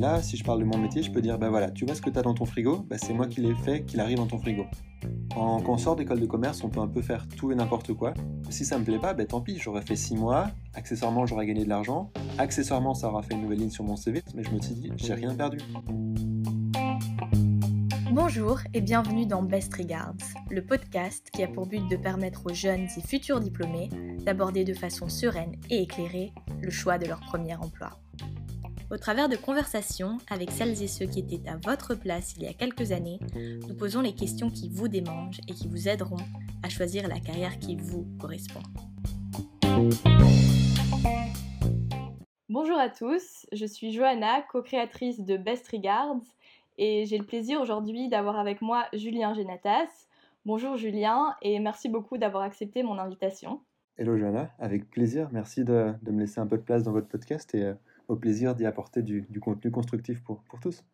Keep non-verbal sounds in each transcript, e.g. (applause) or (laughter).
Là, si je parle de mon métier, je peux dire, ben voilà, tu vois ce que tu dans ton frigo, ben c'est moi qui l'ai fait, qu'il arrive dans ton frigo. quand on sort d'école de commerce, on peut un peu faire tout et n'importe quoi. Si ça me plaît pas, ben tant pis, j'aurais fait 6 mois, accessoirement j'aurais gagné de l'argent, accessoirement ça aura fait une nouvelle ligne sur mon CV, mais je me suis dit, j'ai rien perdu. Bonjour et bienvenue dans Best Regards, le podcast qui a pour but de permettre aux jeunes et futurs diplômés d'aborder de façon sereine et éclairée le choix de leur premier emploi. Au travers de conversations avec celles et ceux qui étaient à votre place il y a quelques années, nous posons les questions qui vous démangent et qui vous aideront à choisir la carrière qui vous correspond. Bonjour à tous, je suis Johanna, co-créatrice de Best Regards, et j'ai le plaisir aujourd'hui d'avoir avec moi Julien Genatas. Bonjour Julien, et merci beaucoup d'avoir accepté mon invitation. Hello Johanna, avec plaisir, merci de, me laisser un peu de place dans votre podcast et euh, au plaisir d'y apporter du, contenu constructif pour, pour tous.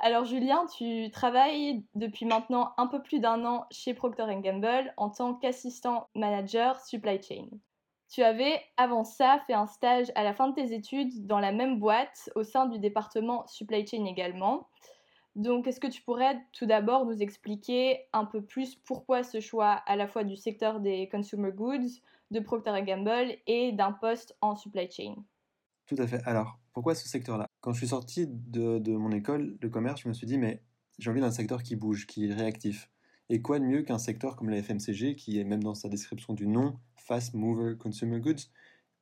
Alors Julien, tu travailles depuis maintenant un peu plus d'un an chez Procter Gamble en tant qu'assistant manager supply chain. Tu avais avant ça fait un stage à la fin de tes études dans la même boîte au sein du département supply chain également. Donc est-ce que tu pourrais tout d'abord nous expliquer un peu plus pourquoi ce choix à la fois du secteur des consumer goods, de Procter Gamble et d'un poste en supply chain? Tout à fait. Alors, pourquoi ce secteur-là? Quand je suis sorti de, mon école de commerce, je me suis dit, mais j'ai envie d'un secteur qui bouge, qui est réactif. Et quoi de mieux qu'un secteur comme la FMCG, qui est même dans sa description du nom, Fast Mover Consumer Goods,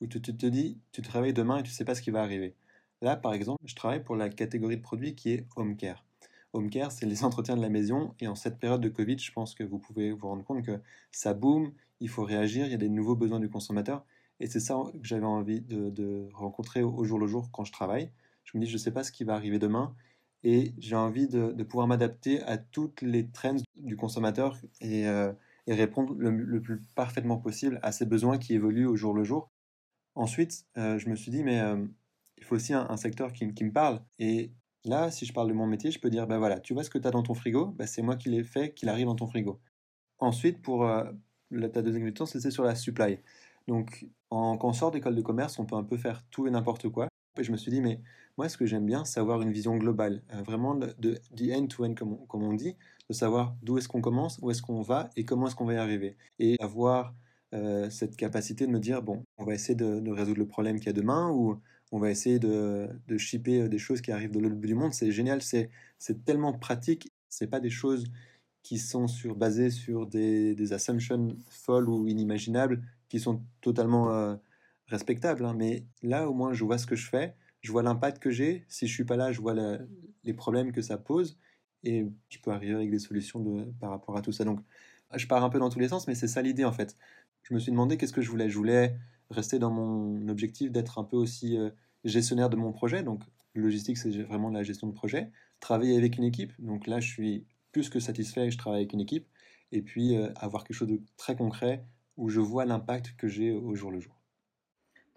où tu, te dis, tu travailles demain et tu ne sais pas ce qui va arriver. Là, par exemple, je travaille pour la catégorie de produits qui est Home Care. Home Care, c'est les (laughs) entretiens de la maison. Et en cette période de Covid, je pense que vous pouvez vous rendre compte que ça boom, il faut réagir, il y a des nouveaux besoins du consommateur. Et c'est ça que j'avais envie de, rencontrer au jour le jour quand je travaille. Je me dis, je ne sais pas ce qui va arriver demain. Et j'ai envie de, pouvoir m'adapter à toutes les trends du consommateur et, euh, répondre le, plus parfaitement possible à ses besoins qui évoluent au jour le jour. Ensuite, euh, je me suis dit, mais euh, il faut aussi un, secteur qui, me parle. Et là, si je parle de mon métier, je peux dire, ben voilà, tu vois ce que tu as dans ton frigo, ben c'est moi qui l'ai fait, qu'il arrive dans ton frigo. Ensuite, pour ta deuxième question, c'était sur la supply. Donc, en, quand on sort d'école de commerce, on peut un peu faire tout et n'importe quoi. Et je me suis dit, mais moi, ce que j'aime bien, c'est avoir une vision globale, euh, vraiment de, de end-to-end, comme, on dit, de savoir d'où est-ce qu'on commence, où est-ce qu'on va et comment est-ce qu'on va y arriver. Et avoir euh, cette capacité de me dire, bon, on va essayer de, résoudre le problème qu'il y a demain ou on va essayer de, de shipper euh, des choses qui arrivent de l'autre bout du monde. C'est génial, c'est tellement pratique. C'est pas des choses qui sont sur, basées sur des, assumptions folles ou inimaginables qui sont totalement euh, respectables. Hein. mais là, au moins, je vois ce que je fais, je vois l'impact que j'ai. Si je suis pas là, je vois les problèmes que ça pose et je peux arriver avec des solutions par rapport à tout ça. Donc, je pars un peu dans tous les sens, mais c'est ça l'idée en fait. Je me suis demandé qu'est-ce que je voulais. Je voulais rester dans mon objectif d'être un peu aussi euh, gestionnaire de mon projet. Donc, logistique, c'est vraiment la gestion de projet. Travailler avec une équipe. Donc là, je suis plus que satisfait je travaille avec une équipe. Et puis, euh, avoir quelque chose de très concret où je vois l'impact que j'ai au jour le jour.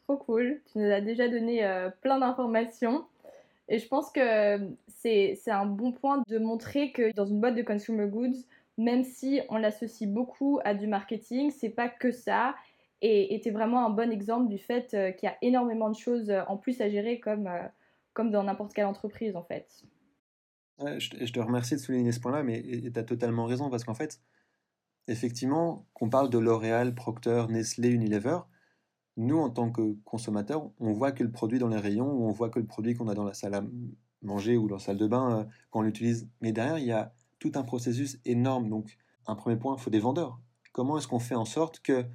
Trop cool, tu nous as déjà donné euh, plein d'informations. Et je pense que c'est un bon point de montrer que dans une boîte de consumer goods, même si on l'associe beaucoup à du marketing, c'est pas que ça. Et était vraiment un bon exemple du fait euh, qu'il y a énormément de choses euh, en plus à gérer comme, comme dans n'importe quelle entreprise en fait. Je, te remercie de souligner ce point-là, mais tu as totalement raison parce qu'en fait, effectivement, qu'on parle de L'Oréal, Procter, Nestlé, Unilever, nous, en tant que consommateurs, on voit que le produit dans les rayons, ou on voit que le produit qu'on a dans la salle à manger ou dans la salle de bain, euh, quand on l'utilise. Mais derrière, il y a tout un processus énorme. Donc, un premier point, il faut des vendeurs. Comment est-ce qu'on fait en sorte que,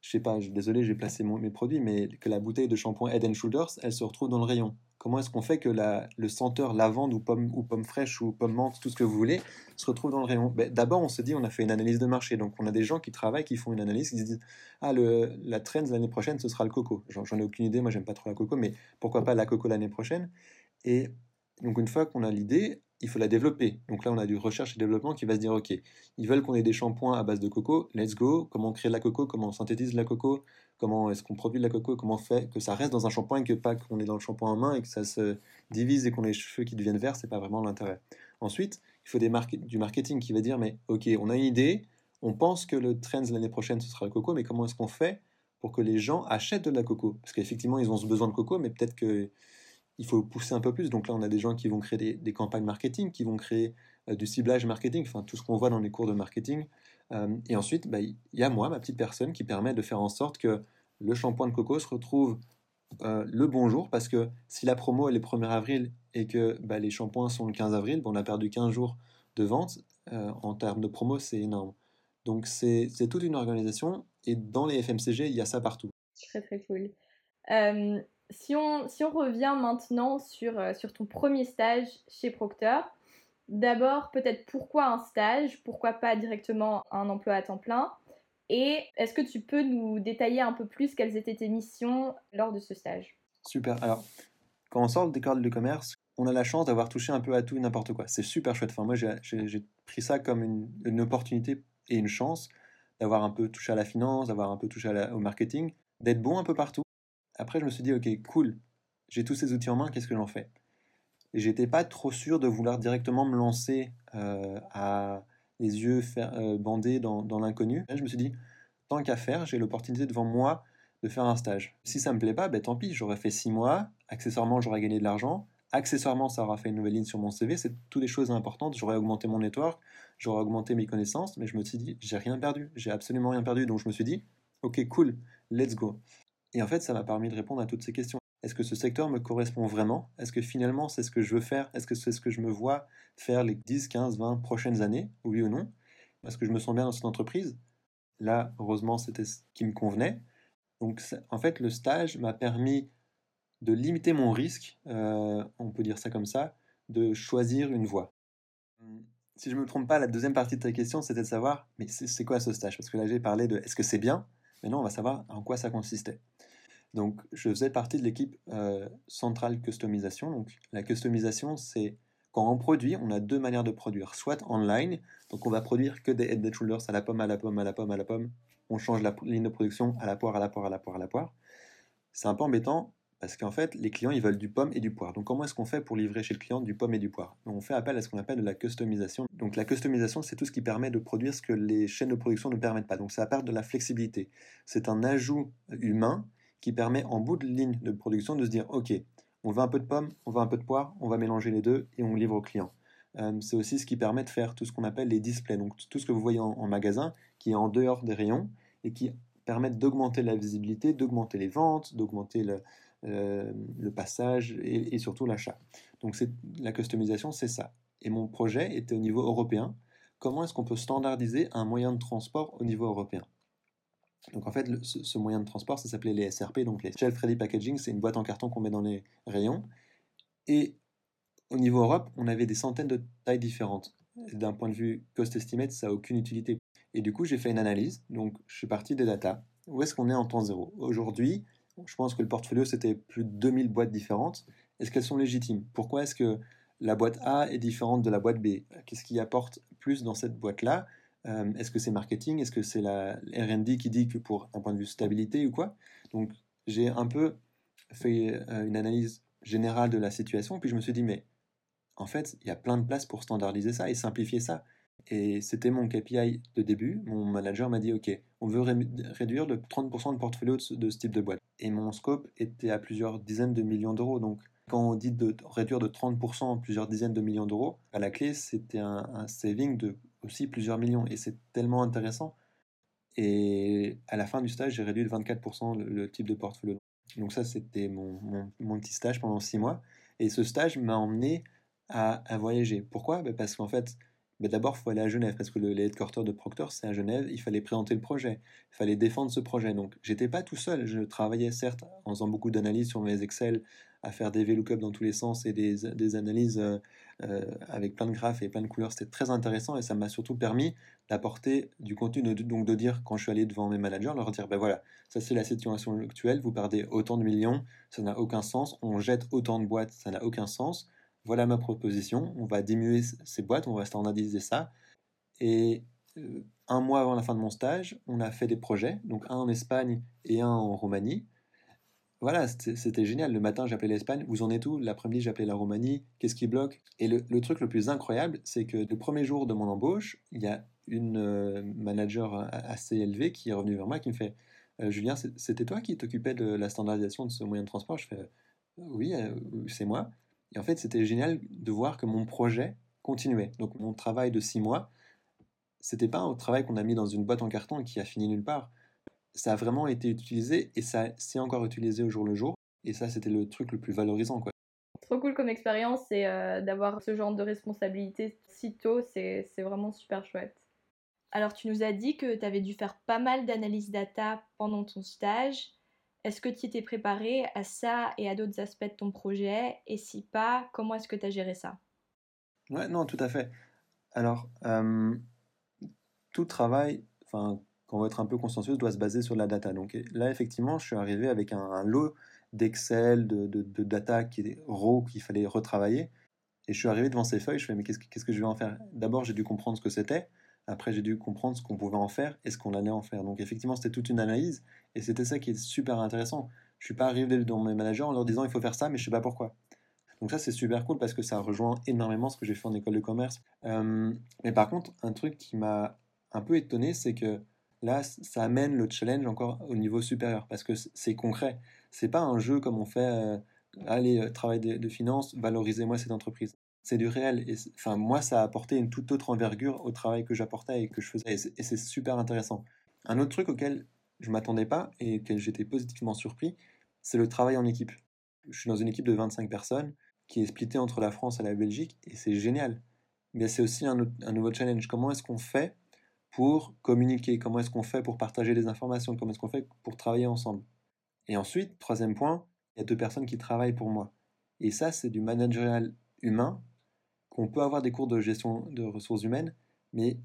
je sais pas, désolé, j'ai placé mes produits, mais que la bouteille de shampoing Head Shoulders, elle se retrouve dans le rayon? Comment est-ce qu'on fait que le senteur lavande ou pomme, ou pomme fraîche ou pomme menthe, tout ce que vous voulez, se retrouve dans le rayon? Ben, D'abord, on se dit, on a fait une analyse de marché. Donc, on a des gens qui travaillent, qui font une analyse, qui se disent, ah, le, la trend l'année prochaine, ce sera le coco. J'en ai aucune idée, moi, j'aime pas trop la coco, mais pourquoi pas la coco l'année prochaine? Et donc, une fois qu'on a l'idée, il faut la développer. Donc là, on a du recherche et développement qui va se dire, OK, ils veulent qu'on ait des shampoings à base de coco, let's go. Comment on crée de la coco, comment on synthétise la coco, comment est-ce qu'on produit de la coco, comment on fait que ça reste dans un shampoing et que pas qu'on est dans le shampoing en main et que ça se divise et qu'on ait les cheveux qui deviennent verts, c'est pas vraiment l'intérêt. Ensuite, il faut du marketing qui va dire, mais OK, on a une idée, on pense que le trend l'année prochaine, ce sera le coco, mais comment est-ce qu'on fait pour que les gens achètent de la coco? Parce qu'effectivement, ils ont ce besoin de coco, mais peut-être que il faut pousser un peu plus. Donc là, on a des gens qui vont créer des, campagnes marketing, qui vont créer du ciblage marketing, enfin tout ce qu'on voit dans les cours de marketing. et ensuite, bah, il y a moi, ma petite personne, qui permet de faire en sorte que le shampoing de coco se retrouve le bonjour, parce que si la promo est le 1er avril et que bah, les shampoings sont le 15 avril, on a perdu 15 jours de vente. en termes de promo, c'est énorme. Donc c'est toute une organisation et dans les FMCG, il y a ça partout. Très très cool. Si, on, si on revient maintenant sur, euh, sur ton premier stage chez Procter, d'abord peut-être pourquoi un stage, pourquoi pas directement un emploi à temps plein et est-ce que tu peux nous détailler un peu plus quelles étaient tes missions lors de ce stage? Super. Alors, quand on sort d'école de commerce, on a la chance d'avoir touché un peu à tout et n'importe quoi. C'est super chouette. Enfin, moi, j'ai pris ça comme une, une opportunité et une chance d'avoir un peu touché à la finance, d'avoir un peu touché au marketing, d'être bon un peu partout. Après, je me suis dit, ok, cool, j'ai tous ces outils en main, qu'est-ce que j'en fais? Et j'étais pas trop sûr de vouloir directement me lancer euh, à les yeux euh, bandés dans, l'inconnu. Je me suis dit, tant qu'à faire, j'ai l'opportunité devant moi de faire un stage. Si ça me plaît pas, ben tant pis, j'aurais fait six mois, accessoirement j'aurais gagné de l'argent, accessoirement ça aura fait une nouvelle ligne sur mon CV, c'est toutes des choses importantes, j'aurais augmenté mon network, j'aurais augmenté mes connaissances, mais je me suis dit, j'ai rien perdu, j'ai absolument rien perdu. Donc je me suis dit, ok, cool, let's go. Et en fait, ça m'a permis de répondre à toutes ces questions. Est-ce que ce secteur me correspond vraiment? Est-ce que finalement, c'est ce que je veux faire? Est-ce que c'est ce que je me vois faire les 10, 15, 20 prochaines années? Oui ou non? Est-ce que je me sens bien dans cette entreprise. Là, heureusement, c'était ce qui me convenait. Donc, en fait, le stage m'a permis de limiter mon risque, euh, on peut dire ça comme ça, de choisir une voie. Si je ne me trompe pas, la deuxième partie de ta question, c'était de savoir, mais c'est quoi ce stage? Parce que là, j'ai parlé de est-ce que c'est bien? Maintenant, on va savoir en quoi ça consistait. Donc, je faisais partie de l'équipe euh, centrale customisation. Donc, la customisation, c'est quand on produit, on a deux manières de produire. Soit online, donc on va produire que des head shoulders à la pomme, à la pomme, à la pomme, à la pomme. On change la ligne de production à la poire, à la poire, à la poire, à la poire. C'est un peu embêtant parce qu'en fait, les clients, ils veulent du pomme et du poire. Donc, comment est-ce qu'on fait pour livrer chez le client du pomme et du poire? On fait appel à ce qu'on appelle de la customisation. Donc, la customisation, c'est tout ce qui permet de produire ce que les chaînes de production ne permettent pas. Donc, ça apporte de la flexibilité. C'est un ajout humain qui permet, en bout de ligne de production, de se dire OK, on veut un peu de pomme, on veut un peu de poire, on va mélanger les deux et on livre au client. Euh, c'est aussi ce qui permet de faire tout ce qu'on appelle les displays. Donc, tout ce que vous voyez en, magasin, qui est en dehors des rayons et qui permettent d'augmenter la visibilité, d'augmenter les ventes, d'augmenter le euh, le passage et, surtout l'achat. Donc la customisation, c'est ça. Et mon projet était au niveau européen. Comment est-ce qu'on peut standardiser un moyen de transport au niveau européen? Donc en fait, ce, moyen de transport, ça s'appelait les SRP, donc les Shelf Ready Packaging, c'est une boîte en carton qu'on met dans les rayons. Et au niveau Europe, on avait des centaines de tailles différentes. D'un point de vue cost estimate, ça n'a aucune utilité. Et du coup, j'ai fait une analyse, donc je suis parti des data. Où est-ce qu'on est en temps zéro? Aujourd'hui, je pense que le portfolio, c'était plus de 2000 boîtes différentes. Est-ce qu'elles sont légitimes? Pourquoi est-ce que la boîte A est différente de la boîte B? Qu'est-ce qui apporte plus dans cette boîte-là? Euh, Est-ce que c'est marketing? Est-ce que c'est la RD qui dit que pour un point de vue stabilité ou quoi? Donc, j'ai un peu fait euh, une analyse générale de la situation, puis je me suis dit, mais en fait, il y a plein de places pour standardiser ça et simplifier ça. Et c'était mon KPI de début. Mon manager m'a dit, OK, on veut réduire de 30% de portfolio de ce type de boîte. Et mon scope était à plusieurs dizaines de millions d'euros. Donc, quand on dit de réduire de 30% plusieurs dizaines de millions d'euros, à la clé, c'était un, saving de aussi plusieurs millions. Et c'est tellement intéressant. Et à la fin du stage, j'ai réduit de 24% le, type de portfolio. Donc ça, c'était mon, mon, petit stage pendant six mois. Et ce stage m'a emmené à, à voyager. Pourquoi? Ben, Parce qu'en fait, mais d'abord, il faut aller à Genève, parce que le, headquarter de Proctor, c'est à Genève, il fallait présenter le projet, il fallait défendre ce projet. Donc, j'étais pas tout seul, je travaillais certes en faisant beaucoup d'analyses sur mes Excel, à faire des VLOOKUP dans tous les sens et des, des analyses euh, euh, avec plein de graphes et plein de couleurs. C'était très intéressant et ça m'a surtout permis d'apporter du contenu, donc de dire, quand je suis allé devant mes managers, leur dire, ben voilà, ça c'est la situation actuelle, vous perdez autant de millions, ça n'a aucun sens, on jette autant de boîtes, ça n'a aucun sens voilà ma proposition, on va diminuer ces boîtes, on va standardiser ça. Et euh, un mois avant la fin de mon stage, on a fait des projets, donc un en Espagne et un en Roumanie. Voilà, c'était génial. Le matin, j'appelais l'Espagne, vous en êtes où? L'après-midi, j'appelais la Roumanie, qu'est-ce qui bloque? Et le, truc le plus incroyable, c'est que le premier jour de mon embauche, il y a une euh, manager assez élevée qui est revenue vers moi qui me fait euh, Julien, c'était toi qui t'occupais de la standardisation de ce moyen de transport? Je fais Oui, c'est moi. Et en fait, c'était génial de voir que mon projet continuait. Donc mon travail de six mois, c'était pas un travail qu'on a mis dans une boîte en carton qui a fini nulle part. Ça a vraiment été utilisé et ça s'est encore utilisé au jour le jour. Et ça, c'était le truc le plus valorisant. Quoi. Trop cool comme expérience et d'avoir ce genre de responsabilité si tôt, c'est vraiment super chouette. Alors, tu nous as dit que tu avais dû faire pas mal d'analyses data pendant ton stage. Est-ce que tu étais préparé à ça et à d'autres aspects de ton projet? Et si pas, comment est-ce que tu as géré ça? Ouais, non, tout à fait. Alors, tout travail, enfin, quand on veut être un peu consciencieux, doit se baser sur la data. Donc là, effectivement, je suis arrivé avec un, lot d'Excel, de, de, data qui est raw, qu'il fallait retravailler. Et je suis arrivé devant ces feuilles, je fais, mais qu'est-ce, qu'est-ce que je vais en faire? D'abord, j'ai dû comprendre ce que c'était. Après, j'ai dû comprendre ce qu'on pouvait en faire et ce qu'on allait en faire. Donc, effectivement, c'était toute une analyse et c'était ça qui est super intéressant. Je suis pas arrivé dans mes managers en leur disant il faut faire ça, mais je sais pas pourquoi. Donc ça, c'est super cool parce que ça rejoint énormément ce que j'ai fait en école de commerce. Euh, mais par contre, un truc qui m'a un peu étonné, c'est que là, ça amène le challenge encore au niveau supérieur parce que c'est concret. C'est pas un jeu comme on fait, euh, allez, euh, travail de, de finance, valorisez-moi cette entreprise c'est du réel. Et enfin, moi, ça a apporté une toute autre envergure au travail que j'apportais et que je faisais. Et c'est super intéressant. Un autre truc auquel je m'attendais pas et auquel j'étais positivement surpris, c'est le travail en équipe. Je suis dans une équipe de 25 personnes qui est splittée entre la France et la Belgique et c'est génial. Mais c'est aussi un, un, nouveau challenge. Comment est-ce qu'on fait pour communiquer? Comment est-ce qu'on fait pour partager des informations? Comment est-ce qu'on fait pour travailler ensemble? Et ensuite, troisième point, il y a deux personnes qui travaillent pour moi. Et ça, c'est du managerial humain qu'on peut avoir des cours de gestion de ressources humaines, mais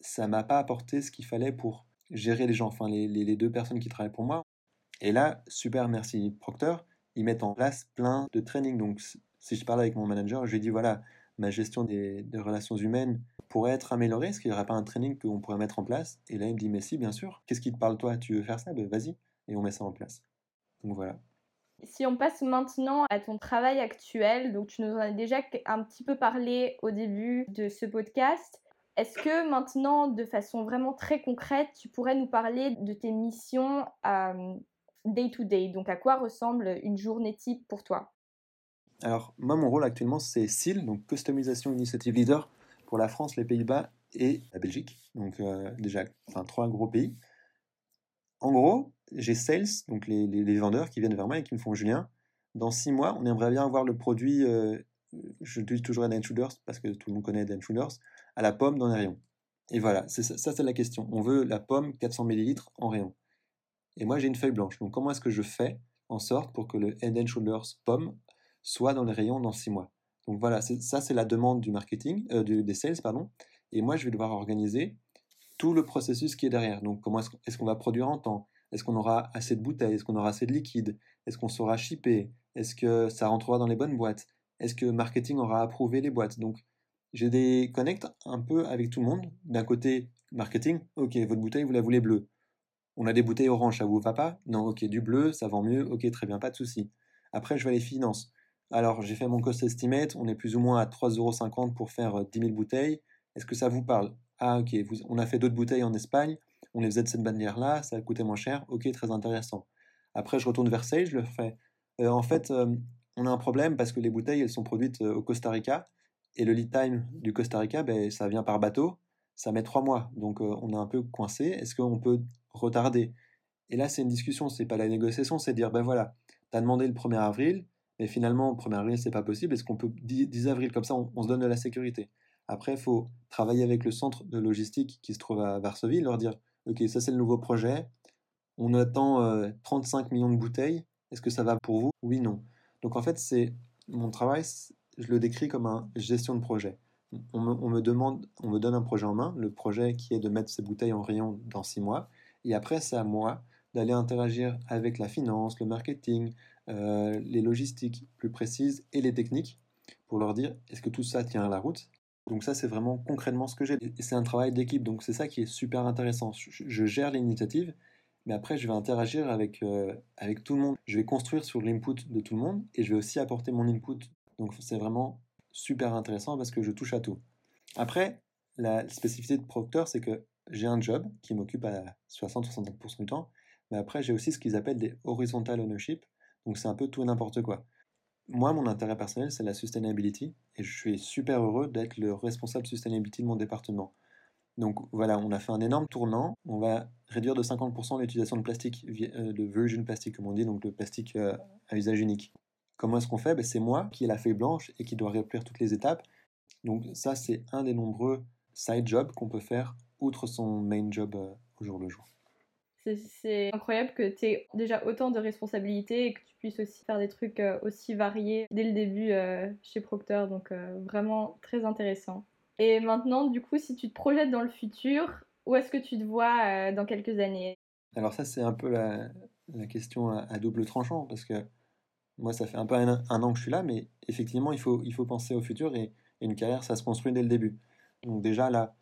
ça m'a pas apporté ce qu'il fallait pour gérer les gens, enfin les, deux personnes qui travaillent pour moi. Et là, super, merci Procter, ils mettent en place plein de trainings. Donc, si je parle avec mon manager, je lui dis voilà, ma gestion des, relations humaines pourrait être améliorée. Est-ce qu'il n'y aurait pas un training qu'on pourrait mettre en place? Et là, il me dit mais si, bien sûr. Qu'est-ce qui te parle toi? Tu veux faire ça? Ben, Vas-y. Et on met ça en place. Donc voilà. Si on passe maintenant à ton travail actuel, donc tu nous en as déjà un petit peu parlé au début de ce podcast. Est-ce que maintenant, de façon vraiment très concrète, tu pourrais nous parler de tes missions day to day? Donc à quoi ressemble une journée type pour toi? Alors moi, mon rôle actuellement, c'est SIL, donc Customization Initiative Leader pour la France, les Pays-Bas et la Belgique. Donc euh, déjà, enfin trois gros pays. En gros, j'ai sales, donc les, vendeurs qui viennent vers moi et qui me font Julien, dans six mois, on aimerait bien avoir le produit, euh, je dis toujours Head Shoulders parce que tout le monde connaît Head Shoulders, à la pomme dans les rayons. Et voilà, ça, ça c'est la question. On veut la pomme 400 ml en rayon. Et moi j'ai une feuille blanche. Donc comment est-ce que je fais en sorte pour que le Head Shoulders pomme soit dans les rayons dans six mois? Donc voilà, ça c'est la demande du marketing, euh, des sales, pardon. Et moi je vais devoir organiser tout le processus qui est derrière. Donc comment est-ce qu'on va produire en temps? Est-ce qu'on aura assez de bouteilles? Est-ce qu'on aura assez de liquide? Est-ce qu'on saura shipper? Est-ce que ça rentrera dans les bonnes boîtes? Est-ce que marketing aura approuvé les boîtes? Donc, j'ai des connects un peu avec tout le monde. D'un côté, marketing, ok, votre bouteille, vous la voulez bleue. On a des bouteilles orange, ça vous va pas? Non, ok, du bleu, ça vend mieux, ok, très bien, pas de souci. Après, je vais les finances. Alors, j'ai fait mon cost estimate, on est plus ou moins à 3,50€ pour faire 10 euh, 000 bouteilles. Est-ce que ça vous parle? Ah, ok, on a fait d'autres bouteilles en Espagne, on les faisait de cette manière-là, ça a coûté moins cher, ok, très intéressant. Après, je retourne vers Sage, je leur fais, euh, en fait, euh, on a un problème parce que les bouteilles, elles sont produites euh, au Costa Rica, et le lead time du Costa Rica, ben, ça vient par bateau, ça met trois mois, donc on est un peu coincé, est-ce qu'on peut retarder? Et là, c'est une discussion, c'est pas la négociation, c'est dire, ben voilà, tu as demandé le 1er avril, mais finalement, le 1er avril, c'est pas possible, est-ce qu'on peut 10 avril, comme ça, on, se donne de la sécurité? Après, il faut travailler avec le centre de logistique qui se trouve à Varsovie, leur dire ok, ça c'est le nouveau projet, on attend 35 euh, millions de bouteilles, est-ce que ça va pour vous? Oui, non. Donc en fait, c'est mon travail, je le décris comme un gestion de projet. On me, demande, on me donne un projet en main, le projet qui est de mettre ces bouteilles en rayon dans six mois, et après c'est à moi d'aller interagir avec la finance, le marketing, euh, les logistiques plus précises et les techniques pour leur dire est-ce que tout ça tient à la route? Donc ça, c'est vraiment concrètement ce que j'ai. C'est un travail d'équipe, donc c'est ça qui est super intéressant. Je, gère l'initiative, mais après, je vais interagir avec, euh, avec tout le monde. Je vais construire sur l'input de tout le monde, et je vais aussi apporter mon input. Donc c'est vraiment super intéressant parce que je touche à tout. Après, la spécificité de Procter, c'est que j'ai un job qui m'occupe à 60-65% du temps, mais après, j'ai aussi ce qu'ils appellent des horizontal ownership, donc c'est un peu tout et n'importe quoi. Moi, mon intérêt personnel, c'est la sustainability, et je suis super heureux d'être le responsable sustainability de mon département. Donc voilà, on a fait un énorme tournant. On va réduire de 50% l'utilisation de plastique, euh, de virgin plastic, comme on dit, donc le plastique euh, à usage unique. Comment est-ce qu'on fait? Ben, C'est moi qui ai la feuille blanche et qui dois remplir toutes les étapes. Donc ça, c'est un des nombreux side jobs qu'on peut faire outre son main job euh, au jour le jour. C'est incroyable que tu aies déjà autant de responsabilités et que tu puisses aussi faire des trucs aussi variés dès le début chez Procter. Donc vraiment très intéressant. Et maintenant, du coup, si tu te projettes dans le futur, où est-ce que tu te vois euh, dans quelques années? Alors ça, c'est un peu la, question à, double tranchant, parce que moi, ça fait un peu un, an que je suis là, mais effectivement, il faut, il faut penser au futur, et, une carrière, ça se construit dès le début. Donc déjà, là,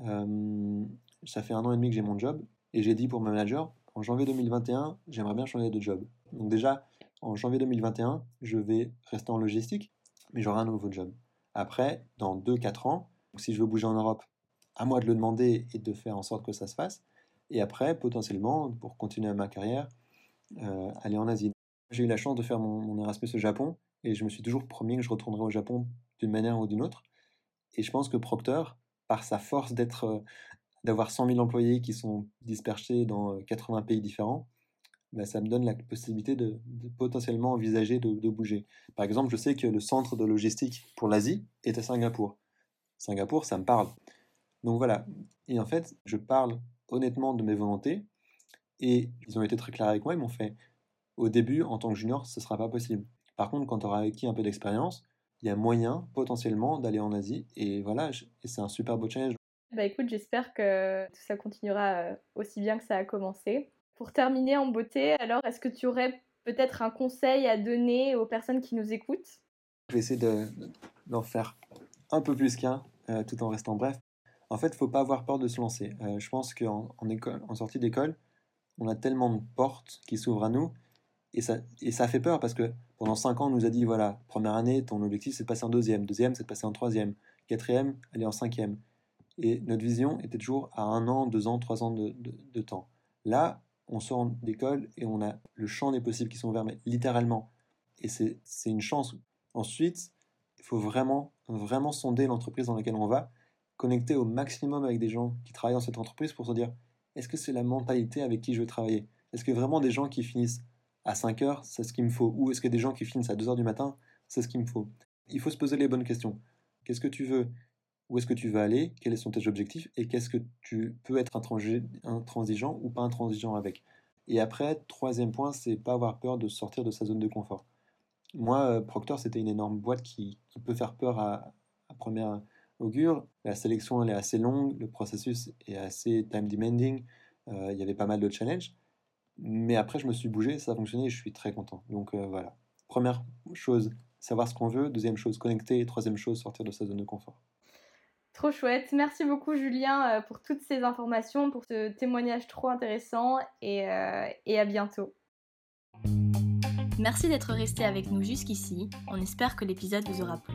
euh, ça fait un an et demi que j'ai mon job, et j'ai dit pour mon manager, en janvier 2021, j'aimerais bien changer de job. Donc déjà, en janvier 2021, je vais rester en logistique, mais j'aurai un nouveau job. Après, dans 2-4 ans, si je veux bouger en Europe, à moi de le demander et de faire en sorte que ça se fasse. Et après, potentiellement, pour continuer ma carrière, euh, aller en Asie. J'ai eu la chance de faire mon, Erasmus au Japon et je me suis toujours promis que je retournerai au Japon d'une manière ou d'une autre. Et je pense que Procter, par sa force d'être, euh, d'avoir 100 000 employés qui sont dispersés dans 80 euh, pays différents, bah, ça me donne la possibilité de, potentiellement envisager de, de, bouger. Par exemple, je sais que le centre de logistique pour l'Asie est à Singapour. Singapour, ça me parle. Donc voilà. Et en fait, je parle honnêtement de mes volontés. Et ils ont été très clairs avec moi. Ils m'ont fait au début, en tant que junior, ce ne sera pas possible. Par contre, quand tu auras acquis un peu d'expérience, il y a moyen potentiellement d'aller en Asie. Et voilà, c'est un super beau challenge. Bah écoute, j'espère que tout ça continuera euh, aussi bien que ça a commencé. Pour terminer en beauté, alors est-ce que tu aurais peut-être un conseil à donner aux personnes qui nous écoutent? Je vais essayer d'en faire un peu plus qu'un, euh, tout en restant bref. En fait, il faut pas avoir peur de se lancer. Euh, je pense qu'en en, en sortie d'école, on a tellement de portes qui s'ouvrent à nous, et ça, et ça fait peur parce que pendant 5 ans, on nous a dit, voilà, première année, ton objectif c'est de passer en deuxième, deuxième c'est de passer en troisième, quatrième, aller en cinquième. Et notre vision était toujours à un an, deux ans, trois ans de, temps. Là, on sort d'école et on a le champ des possibles qui sont ouverts, mais littéralement. Et c'est une chance. Ensuite, il faut vraiment, vraiment sonder l'entreprise dans laquelle on va, connecter au maximum avec des gens qui travaillent dans cette entreprise pour se dire est-ce que c'est la mentalité avec qui je veux travailler? Est-ce que vraiment des gens qui finissent à 5 heures, c'est ce qu'il me faut? Ou est-ce que des gens qui finissent à 2 heures du matin, c'est ce qu'il me faut? Il faut se poser les bonnes questions. Qu'est-ce que tu veux? Où est-ce que tu veux aller? Quels sont tes objectifs? Et qu'est-ce que tu peux être intransigeant ou pas intransigeant avec? Et après, troisième point, c'est pas avoir peur de sortir de sa zone de confort. Moi, euh, Proctor, c'était une énorme boîte qui, peut faire peur à, première augure. La sélection, elle est assez longue, le processus est assez time demanding, euh, il y avait pas mal de challenges. Mais après, je me suis bougé, ça a fonctionné et je suis très content. Donc euh, voilà. Première chose, savoir ce qu'on veut. Deuxième chose, connecter. troisième chose, sortir de sa zone de confort. Trop chouette. Merci beaucoup, Julien, pour toutes ces informations, pour ce témoignage trop intéressant et, et à bientôt. Merci d'être resté avec nous jusqu'ici, on espère que l'épisode vous aura plu.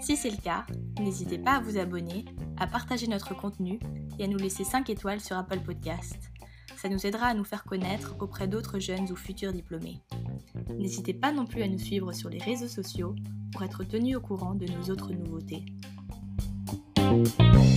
Si c'est le cas, n'hésitez pas à vous abonner, à partager notre contenu et à nous laisser 5 étoiles sur Apple Podcast. Ça nous aidera à nous faire connaître auprès d'autres jeunes ou futurs diplômés. N'hésitez pas non plus à nous suivre sur les réseaux sociaux pour être tenu au courant de nos autres nouveautés. Thank you.